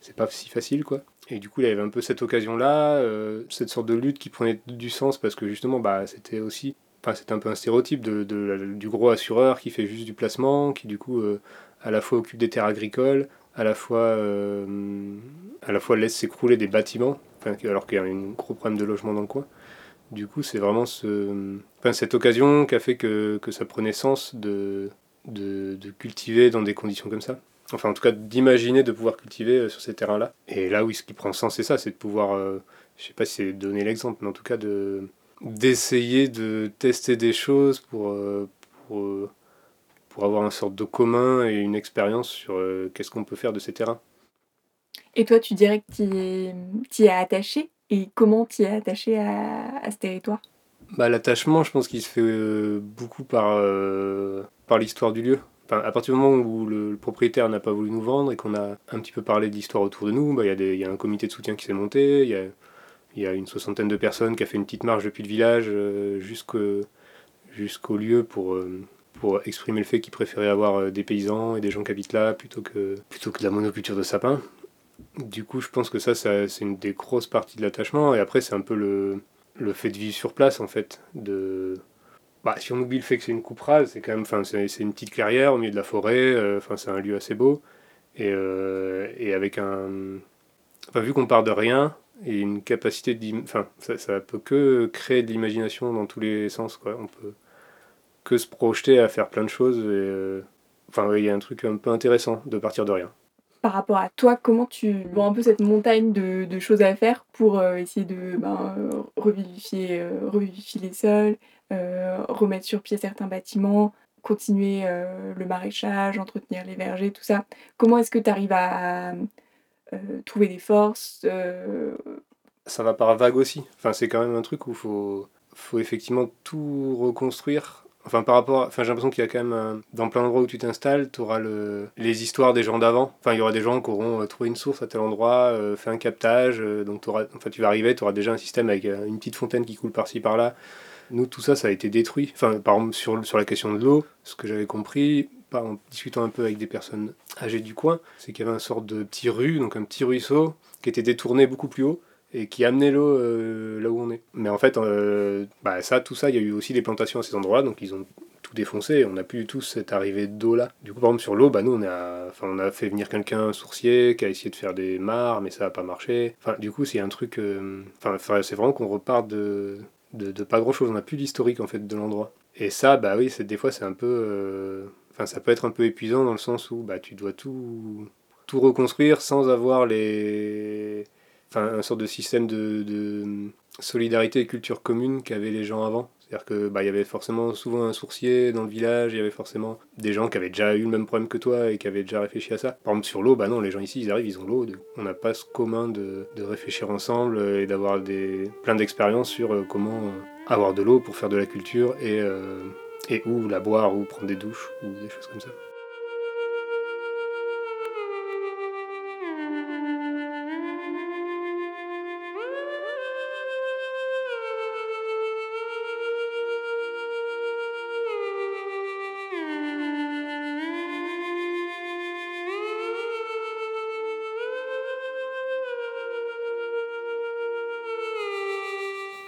c'est pas si facile, quoi. Et du coup, il y avait un peu cette occasion-là, euh, cette sorte de lutte qui prenait du sens parce que justement, bah, c'était aussi, enfin, c'était un peu un stéréotype de, du gros assureur qui fait juste du placement, qui du coup, euh, à la fois occupe des terres agricoles, à la fois, à la fois laisse s'écrouler des bâtiments, alors qu'il y a un gros problème de logement dans le coin. Du coup, c'est vraiment cette occasion qui a fait que, que ça prenait sens de, de, cultiver dans des conditions comme ça. Enfin, en tout cas, d'imaginer de pouvoir cultiver euh, sur ces terrains-là. Et là, oui, ce qui prend sens, c'est ça, c'est de pouvoir, euh, je sais pas si c'est donner l'exemple, mais en tout cas, de d'essayer de tester des choses pour, euh, pour, pour avoir une sorte de commun et une expérience sur qu'est-ce qu'on peut faire de ces terrains. Et toi, tu dirais que tu y es attaché et comment tu es attaché à, à, ce territoire? Bah, L'attachement, je pense qu'il se fait euh, beaucoup par, euh, par l'histoire du lieu. À partir du moment où le, propriétaire n'a pas voulu nous vendre et qu'on a un petit peu parlé d'histoire autour de nous, bah, il y, a un comité de soutien qui s'est monté, il y a, une soixantaine de personnes qui a fait une petite marche depuis le village euh, jusqu'au lieu pour, pour exprimer le fait qu'ils préféraient avoir des paysans et des gens qui habitent là plutôt que, de la monoculture de sapins. Du coup, je pense que ça, ça c'est une des grosses parties de l'attachement. Et après, c'est un peu le, le fait de vivre sur place, en fait. De... Bah, si on oublie le fait que c'est une coupe rase, c'est quand même, enfin, c'est, une petite clairière au milieu de la forêt. Euh, enfin, c'est un lieu assez beau. Et, euh, avec un. Vu qu'on part de rien, et une capacité de. Enfin, ça, ça peut que créer de l'imagination dans tous les sens, quoi. On peut que se projeter à faire plein de choses. Et, euh, Enfin, il y a un truc un peu intéressant de partir de rien par rapport à toi, comment tu vois un peu cette montagne de, choses à faire pour euh, essayer de ben, euh, revivifier, euh, les sols, remettre sur pied certains bâtiments, continuer le maraîchage, entretenir les vergers, tout ça. Comment est-ce que tu arrives à trouver des forces Ça va par vague aussi. Enfin, c'est quand même un truc où il faut effectivement tout reconstruire Enfin, par rapport. Enfin, j'ai l'impression qu'il y a quand même. dans plein d'endroits où tu t'installes, tu auras le, les histoires des gens d'avant. Enfin, il y aura des gens qui auront euh, trouvé une source à tel endroit, euh, fait un captage. Euh, donc, auras, enfin, tu vas arriver, tu auras déjà un système avec une petite fontaine qui coule par-ci par-là. Nous, tout ça, ça a été détruit. Enfin, par exemple, sur, sur la question de l'eau, ce que j'avais compris, en discutant un peu avec des personnes âgées du coin, c'est qu'il y avait un sorte de petit rue, donc un petit ruisseau, qui était détourné beaucoup plus haut et qui amenait l'eau euh, là où on est. Mais en fait, euh, bah ça, tout ça, il y a eu aussi des plantations à ces endroits, donc ils ont tout défoncé on n'a plus du tout cette arrivée d'eau là. Du coup, par exemple, sur l'eau, bah, nous, on a, on a fait venir quelqu'un sourcier qui a essayé de faire des mares, mais ça n'a pas marché. Enfin, du coup, c'est un truc. Euh, c'est vraiment qu'on repart de, de, pas grand chose. On n'a plus l'historique en fait de l'endroit. Et ça, bah oui, des fois, c'est un peu. Enfin, ça peut être un peu épuisant dans le sens où bah, tu dois tout, tout reconstruire sans avoir les un sorte de système de, solidarité et culture commune qu'avaient les gens avant. C'est-à-dire que bah, y avait forcément souvent un sourcier dans le village, il y avait forcément des gens qui avaient déjà eu le même problème que toi et qui avaient déjà réfléchi à ça. Par exemple sur l'eau, bah non, les gens ici ils arrivent, ils ont l'eau, on n'a pas ce commun de, réfléchir ensemble et d'avoir des plein d'expériences sur euh, comment euh, avoir de l'eau pour faire de la culture et, euh, et où la boire ou prendre des douches ou des choses comme ça.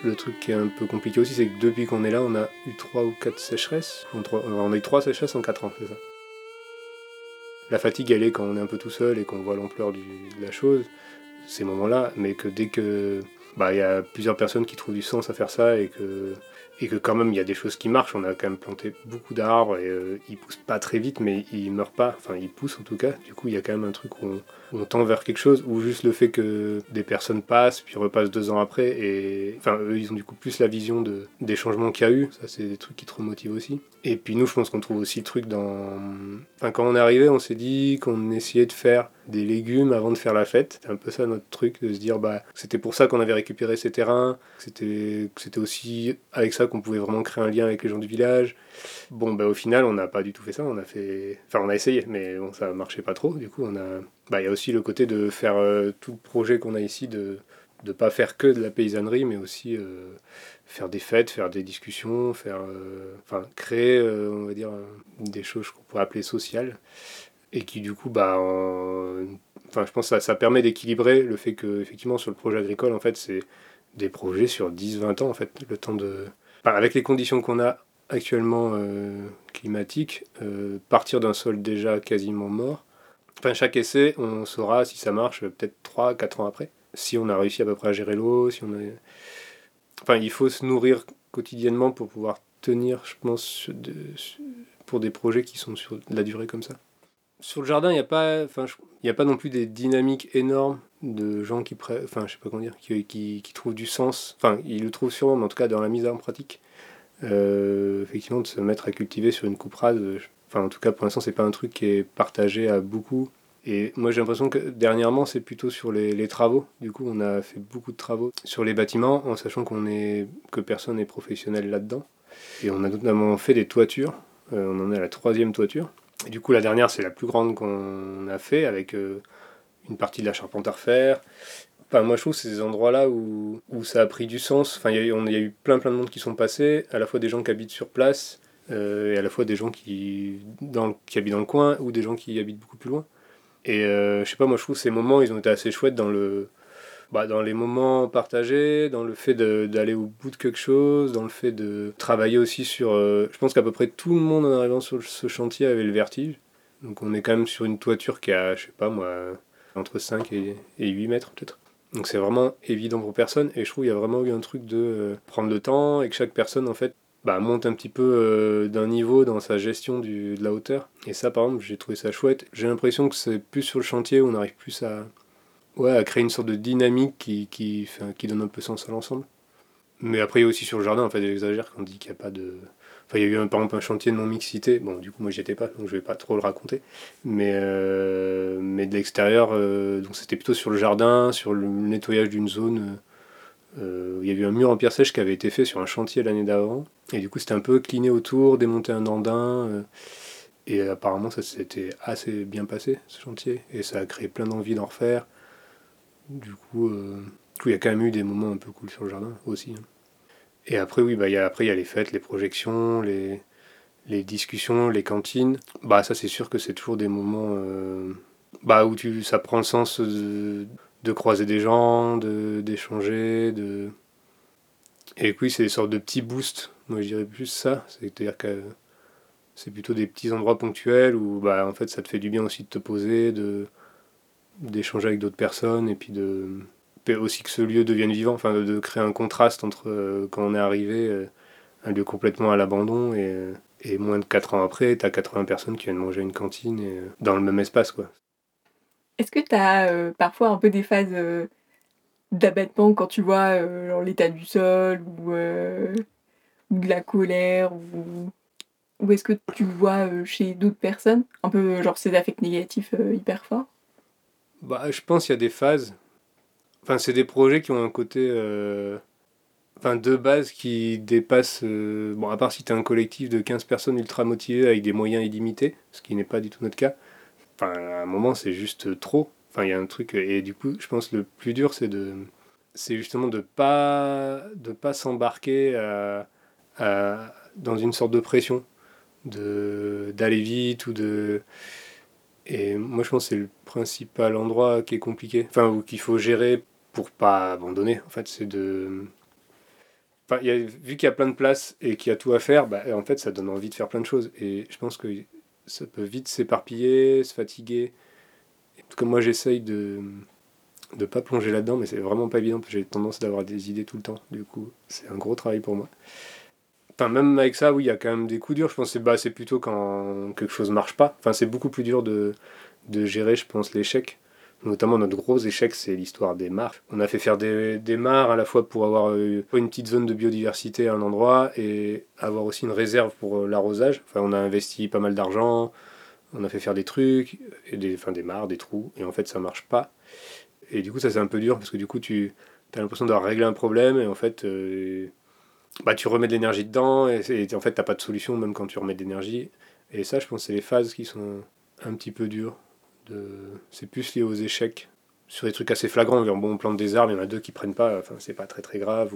Le truc qui est un peu compliqué aussi, c'est que depuis qu'on est là, on a eu 3 ou 4 sécheresses. On a eu 3 sécheresses en 4 ans, c'est ça. La fatigue, elle est quand on est un peu tout seul et qu'on voit l'ampleur de la chose, ces moments-là, mais que dès que bah, y a plusieurs personnes qui trouvent du sens à faire ça et que et que quand même il y a des choses qui marchent. On a quand même planté beaucoup d'arbres et euh, ils poussent pas très vite, mais ils meurent pas. Enfin, ils poussent en tout cas. Du coup, il y a quand même un truc où on, tend vers quelque chose, ou juste le fait que des personnes passent, puis repassent deux ans après, et enfin, eux, ils ont du coup plus la vision de, des changements qu'il y a eu. Ça, c'est des trucs qui te remotivent aussi. Et puis nous, je pense qu'on trouve aussi le truc dans Enfin, quand on est arrivé, on s'est dit qu'on essayait de faire des légumes avant de faire la fête. C'était un peu ça notre truc, de se dire bah c'était pour ça qu'on avait récupéré ces terrains, c'était c'était aussi avec ça qu'on pouvait vraiment créer un lien avec les gens du village. Bon bah au final, on n'a pas du tout fait ça, on a fait enfin on a essayé mais bon ça marchait pas trop. Du coup, on a bah il y a aussi le côté de faire euh, tout le projet qu'on a ici de de pas faire que de la paysannerie mais aussi euh, faire des fêtes, faire des discussions, faire, euh, enfin, créer, on va dire, des choses qu'on pourrait appeler sociales, et qui du coup, bah, enfin, je pense que ça, ça permet d'équilibrer le fait que, effectivement, sur le projet agricole, en fait, c'est des projets sur 10-20 ans, en fait, le temps de... Avec les conditions qu'on a actuellement euh, climatiques, partir d'un sol déjà quasiment mort, enfin, chaque essai, on saura si ça marche peut-être 3-4 ans après, si on a réussi à peu près à gérer l'eau, si on a Enfin, il faut se nourrir quotidiennement pour pouvoir tenir, je pense, de, pour des projets qui sont sur la durée comme ça. Sur le jardin, il n'y a, pas, a pas non plus des dynamiques énormes de gens qui, enfin, je sais pas comment dire, qui, qui, qui, trouvent du sens. Enfin, ils le trouvent sûrement, mais en tout cas dans la mise en pratique. Euh, effectivement, de se mettre à cultiver sur une coupe rase, enfin, en tout cas, pour l'instant, c'est pas un truc qui est partagé à beaucoup. Et moi j'ai l'impression que dernièrement c'est plutôt sur les, travaux. Du coup on a fait beaucoup de travaux sur les bâtiments en sachant qu'on est que personne n'est professionnel là-dedans. Et on a notamment fait des toitures. Euh, on en est à la troisième toiture. Du coup la dernière c'est la plus grande qu'on a fait avec euh, une partie de la charpente à refaire. Enfin, moi je trouve que c'est endroits là où, où, ça a pris du sens. Enfin, il y, y, a eu plein plein de monde qui sont passés, à la fois des gens qui habitent sur place euh, et à la fois des gens qui, dans qui habitent dans le coin ou des gens qui habitent beaucoup plus loin. Et euh, je sais pas, moi je trouve que ces moments, ils ont été assez chouettes dans le, bah, dans les moments partagés, dans le fait d'aller au bout de quelque chose, dans le fait de travailler aussi sur... Euh, je pense qu'à peu près tout le monde en arrivant sur ce chantier avait le vertige. Donc on est quand même sur une toiture qui a, je sais pas moi, entre 5 et, et 8 mètres peut-être. Donc c'est vraiment évident pour personne et je trouve qu'il y a vraiment eu un truc de euh, prendre le temps et que chaque personne en fait bah, monte un petit peu euh, d'un niveau dans sa gestion du, de la hauteur. Et ça, par exemple, j'ai trouvé ça chouette. J'ai l'impression que c'est plus sur le chantier où on arrive plus à, ouais, à créer une sorte de dynamique qui, qui, qui donne un peu sens à l'ensemble. Mais après, il y a aussi sur le jardin, en fait, j'exagère quand on dit qu'il n'y a pas de. Enfin, il y a eu un, par exemple un chantier de non-mixité. Bon, du coup, moi, j'y étais pas, donc je vais pas trop le raconter. Mais, euh, mais de l'extérieur, euh, c'était plutôt sur le jardin, sur le nettoyage d'une zone euh, il y a eu un mur en pierre sèche qui avait été fait sur un chantier l'année d'avant. Et du coup, c'était un peu cliné autour, démonter un andin. Euh, et apparemment, ça s'était assez bien passé, ce chantier. Et ça a créé plein d'envie d'en refaire. Du coup, euh, il y a quand même eu des moments un peu cool sur le jardin aussi. Hein. Et après, oui, bah, y a, après, il y a les fêtes, les projections, les, les discussions, les cantines. Bah, ça, c'est sûr que c'est toujours des moments bah, où tu, ça prend le sens de de croiser des gens, d'échanger, de, Et oui, c'est des sortes de petits boosts. Moi, je dirais plus ça. C'est-à-dire que c'est plutôt des petits endroits ponctuels où, bah, en fait, ça te fait du bien aussi de te poser, de d'échanger avec d'autres personnes et puis de aussi que ce lieu devienne vivant, enfin de, créer un contraste entre euh, quand on est arrivé, euh, un lieu complètement à l'abandon et, euh, et, moins de 4 ans après, t'as 80 personnes qui viennent manger à une cantine et, dans le même espace quoi. Est-ce que tu as parfois un peu des phases d'abattement quand tu vois l'état du sol ou, de la colère ou, ou est-ce que tu vois chez d'autres personnes un peu genre ces affects négatifs hyper forts? Bah, Je pense qu'il y a des phases. Enfin, c'est des projets qui ont un côté enfin, de base qui dépasse. bon, à part si tu es un collectif de 15 personnes ultra motivées avec des moyens illimités, ce qui n'est pas du tout notre cas enfin, à un moment, c'est juste trop. Enfin, il y a un truc. Et du coup, je pense que le plus dur, c'est de. C'est justement de pas de pas s'embarquer dans une sorte de pression, de d'aller vite ou de. Et moi, je pense que c'est le principal endroit qui est compliqué, enfin, ou qu'il faut gérer pour pas abandonner. En fait, c'est de. Enfin, vu qu'il y a plein de places et qu'il y a tout à faire, bah, en fait, ça donne envie de faire plein de choses. Et je pense que ça peut vite s'éparpiller, se fatiguer. En tout cas, moi, j'essaye de ne pas plonger là-dedans, mais c'est vraiment pas évident, j'ai tendance d'avoir des idées tout le temps. Du coup, c'est un gros travail pour moi. Enfin, même avec ça, oui, il y a quand même des coups durs. Je pense que bah, c'est plutôt quand quelque chose marche pas. Enfin, c'est beaucoup plus dur de, de gérer, je pense, l'échec. Notamment notre gros échec, c'est l'histoire des mares. On a fait faire des, des, mares à la fois pour avoir euh, une petite zone de biodiversité à un endroit et avoir aussi une réserve pour euh, l'arrosage. Enfin, on a investi pas mal d'argent, on a fait faire des trucs, et des, enfin, des mares, des trous, et en fait ça marche pas. Et du coup, ça c'est un peu dur parce que du coup, tu as l'impression d'avoir réglé un problème, et en fait, euh, bah, tu remets de l'énergie dedans, et, en fait, t'as pas de solution même quand tu remets de l'énergie. Et ça, je pense, c'est les phases qui sont un petit peu dures. De... C'est plus lié aux échecs sur des trucs assez flagrants. Bon, on plante des arbres, il y en a deux qui prennent pas, enfin, c'est pas très très grave.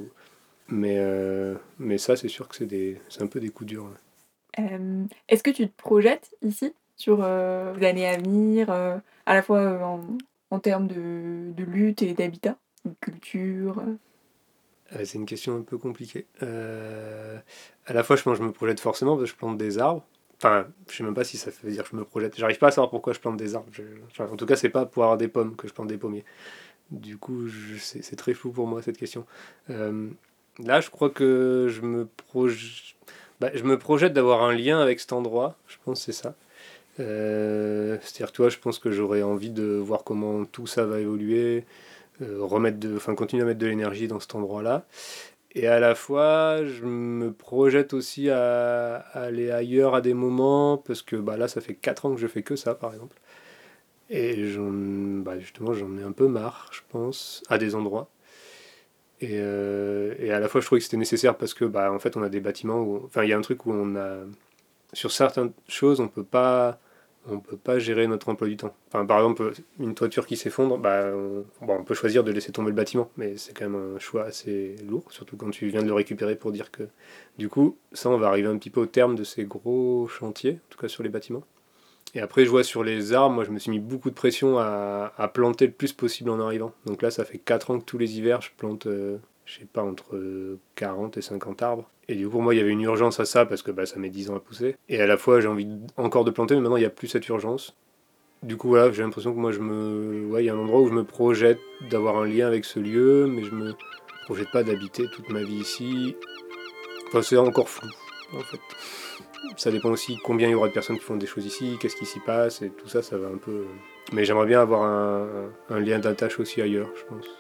Mais, euh, mais ça, c'est sûr que c'est des... un peu des coups durs. Euh, Est-ce que tu te projettes ici sur euh, l'année à venir, euh, à la fois en, termes de, de lutte et d'habitat, de culture C'est une question un peu compliquée. à la fois, je pense que je me projette forcément parce que je plante des arbres. Enfin, je sais même pas si ça veut dire que je me projette. J'arrive pas à savoir pourquoi je plante des arbres. En tout cas, c'est pas pour avoir des pommes que je plante des pommiers. Du coup, c'est très flou pour moi cette question. Euh, là, je crois que je me projette. je me projette d'avoir un lien avec cet endroit. Je pense que c'est ça. Euh, C'est-à-dire, toi, je pense que j'aurais envie de voir comment tout ça va évoluer, euh, remettre de, enfin, continuer à mettre de l'énergie dans cet endroit-là. Et à la fois, je me projette aussi à, aller ailleurs à des moments, parce que bah, là, ça fait 4 ans que je fais que ça, par exemple. Et bah, justement, j'en ai un peu marre, je pense, à des endroits. Et, euh, et à la fois, je trouvais que c'était nécessaire parce que, bah, en fait, on a des bâtiments où, enfin, il y a un truc où on a, sur certaines choses, on peut pas, on peut pas gérer notre emploi du temps. Enfin, par exemple, une toiture qui s'effondre, bah, on, peut choisir de laisser tomber le bâtiment, mais c'est quand même un choix assez lourd, surtout quand tu viens de le récupérer pour dire que, du coup, ça, on va arriver un petit peu au terme de ces gros chantiers, en tout cas sur les bâtiments. Et après, je vois sur les arbres, moi je me suis mis beaucoup de pression à, à planter le plus possible en arrivant. Donc là, ça fait 4 ans que tous les hivers, je plante, euh, je sais pas, entre 40 et 50 arbres. Et du coup, pour moi, il y avait une urgence à ça parce que bah, ça met 10 ans à pousser. Et à la fois, j'ai envie encore de planter, mais maintenant, il n'y a plus cette urgence. Du coup, voilà, j'ai l'impression que moi, je me. Ouais, il y a un endroit où je me projette d'avoir un lien avec ce lieu, mais je me projette pas d'habiter toute ma vie ici. Enfin, c'est encore flou, en fait. Ça dépend aussi combien il y aura de personnes qui font des choses ici, qu'est-ce qui s'y passe, et tout ça, ça va un peu. Mais j'aimerais bien avoir un lien d'attache aussi ailleurs, je pense.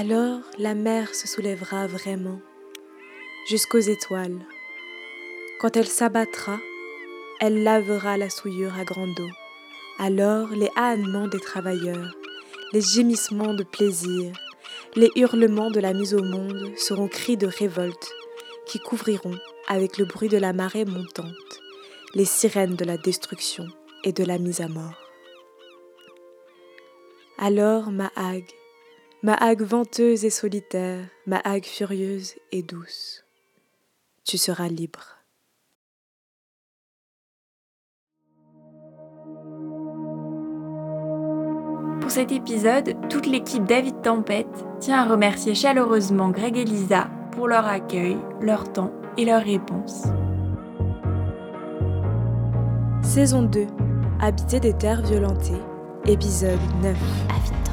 Alors la mer se soulèvera vraiment jusqu'aux étoiles. Quand elle s'abattra, elle lavera la souillure à grande eau. Alors les ânements des travailleurs, les gémissements de plaisir, les hurlements de la mise au monde seront cris de révolte qui couvriront, avec le bruit de la marée montante, les sirènes de la destruction et de la mise à mort. Alors ma hague, ma hague venteuse et solitaire, ma hague furieuse et douce, tu seras libre. Pour cet épisode, toute l'équipe David Tempête tient à remercier chaleureusement Greg et Lisa pour leur accueil, leur temps et leurs réponses. Saison 2 Habiter des terres violentées, épisode 9. David Tempête.